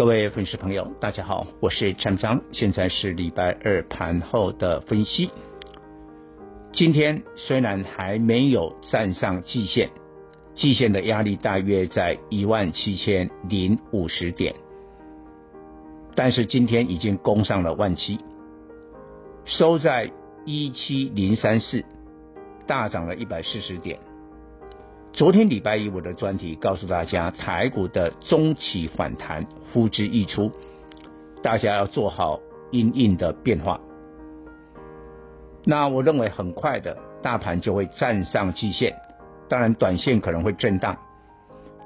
各位粉丝朋友，大家好，我是陈章，现在是礼拜二盘后的分析。今天虽然还没有站上季线，季线的压力大约在一万七千零五十点，但是今天已经攻上了万七，收在一七零三四，大涨了一百四十点。昨天礼拜一，我的专题告诉大家，台股的中期反弹呼之欲出，大家要做好因应的变化。那我认为很快的，大盘就会站上季线，当然短线可能会震荡，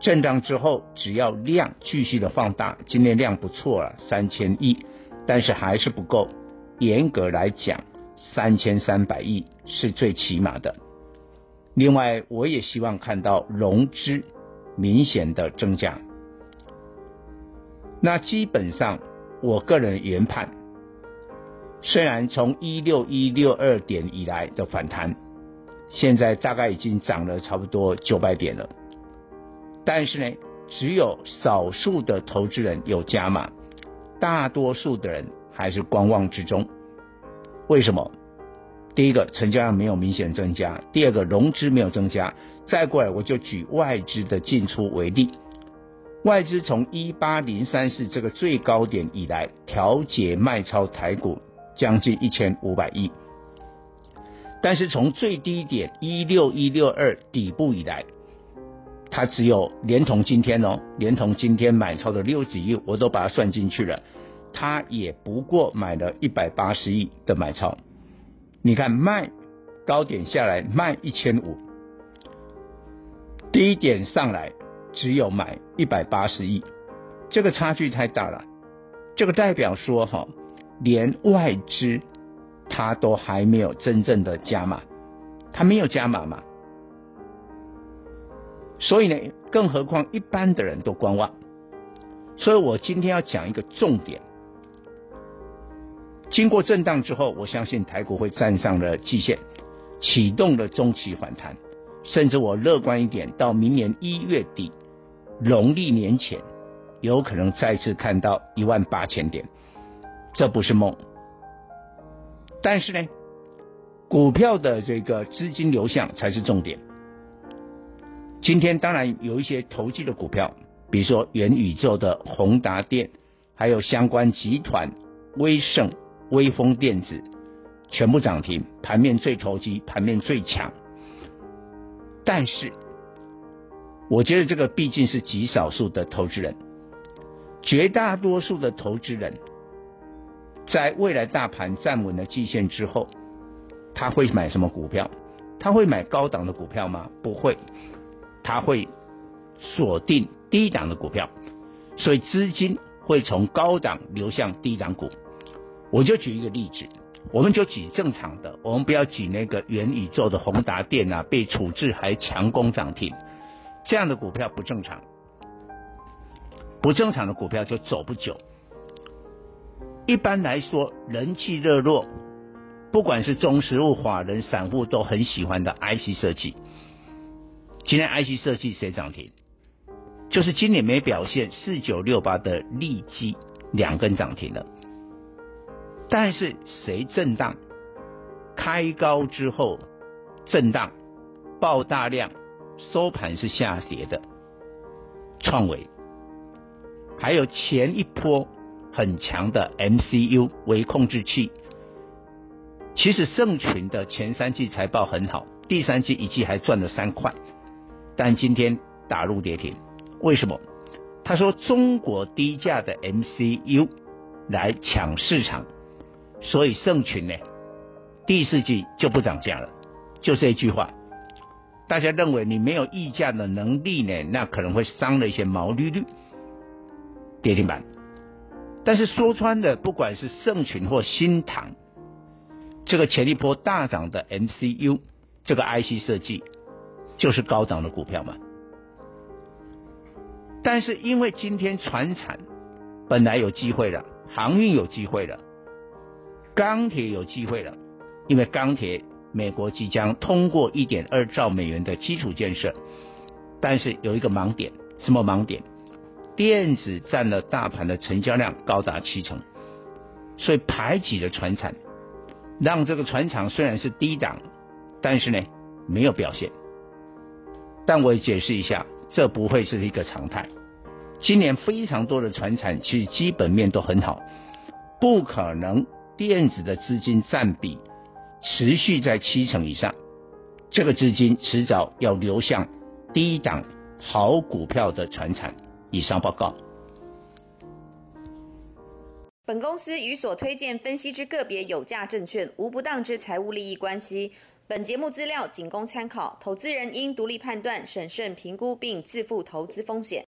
震荡之后只要量继续的放大，今天量不错了，三千亿，但是还是不够，严格来讲，三千三百亿是最起码的。另外，我也希望看到融资明显的增加。那基本上，我个人研判，虽然从一六一六二点以来的反弹，现在大概已经涨了差不多九百点了，但是呢，只有少数的投资人有加码，大多数的人还是观望之中。为什么？第一个成交量没有明显增加，第二个融资没有增加，再过来我就举外资的进出为例，外资从一八零三四这个最高点以来调节卖超台股将近一千五百亿，但是从最低点一六一六二底部以来，它只有连同今天哦，连同今天买超的六十亿我都把它算进去了，它也不过买了一百八十亿的买超。你看卖高点下来卖一千五，低点上来只有买一百八十亿，这个差距太大了。这个代表说哈，连外资他都还没有真正的加码，他没有加码嘛。所以呢，更何况一般的人都观望。所以我今天要讲一个重点。经过震荡之后，我相信台股会站上了季线，启动了中期反弹，甚至我乐观一点，到明年一月底，农历年前，有可能再次看到一万八千点，这不是梦。但是呢，股票的这个资金流向才是重点。今天当然有一些投机的股票，比如说元宇宙的宏达电，还有相关集团威盛。威风电子全部涨停，盘面最投机，盘面最强。但是，我觉得这个毕竟是极少数的投资人，绝大多数的投资人，在未来大盘站稳了季线之后，他会买什么股票？他会买高档的股票吗？不会，他会锁定低档的股票，所以资金会从高档流向低档股。我就举一个例子，我们就举正常的，我们不要举那个元宇宙的宏达电啊，被处置还强攻涨停，这样的股票不正常，不正常的股票就走不久。一般来说，人气热络，不管是中实物、法人、散户都很喜欢的 IC 设计，今天 IC 设计谁涨停？就是今年没表现四九六八的利基两根涨停了。但是谁震荡？开高之后震荡，爆大量，收盘是下跌的。创维，还有前一波很强的 MCU 微控制器。其实盛群的前三季财报很好，第三季一季还赚了三块，但今天打入跌停。为什么？他说中国低价的 MCU 来抢市场。所以盛群呢，第四季就不涨价了，就这一句话。大家认为你没有议价的能力呢，那可能会伤了一些毛利率，跌停板。但是说穿的，不管是盛群或新唐，这个前一波大涨的 MCU 这个 IC 设计就是高档的股票嘛。但是因为今天传产本来有机会了，航运有机会了，钢铁有机会了，因为钢铁美国即将通过一点二兆美元的基础建设，但是有一个盲点，什么盲点？电子占了大盘的成交量高达七成，所以排挤了传产，让这个船厂虽然是低档，但是呢没有表现。但我解释一下。这不会是一个常态。今年非常多的船产其实基本面都很好，不可能电子的资金占比持续在七成以上。这个资金迟早要流向低档好股票的传产。以上报告。本公司与所推荐分析之个别有价证券无不当之财务利益关系。本节目资料仅供参考，投资人应独立判断、审慎评估并自负投资风险。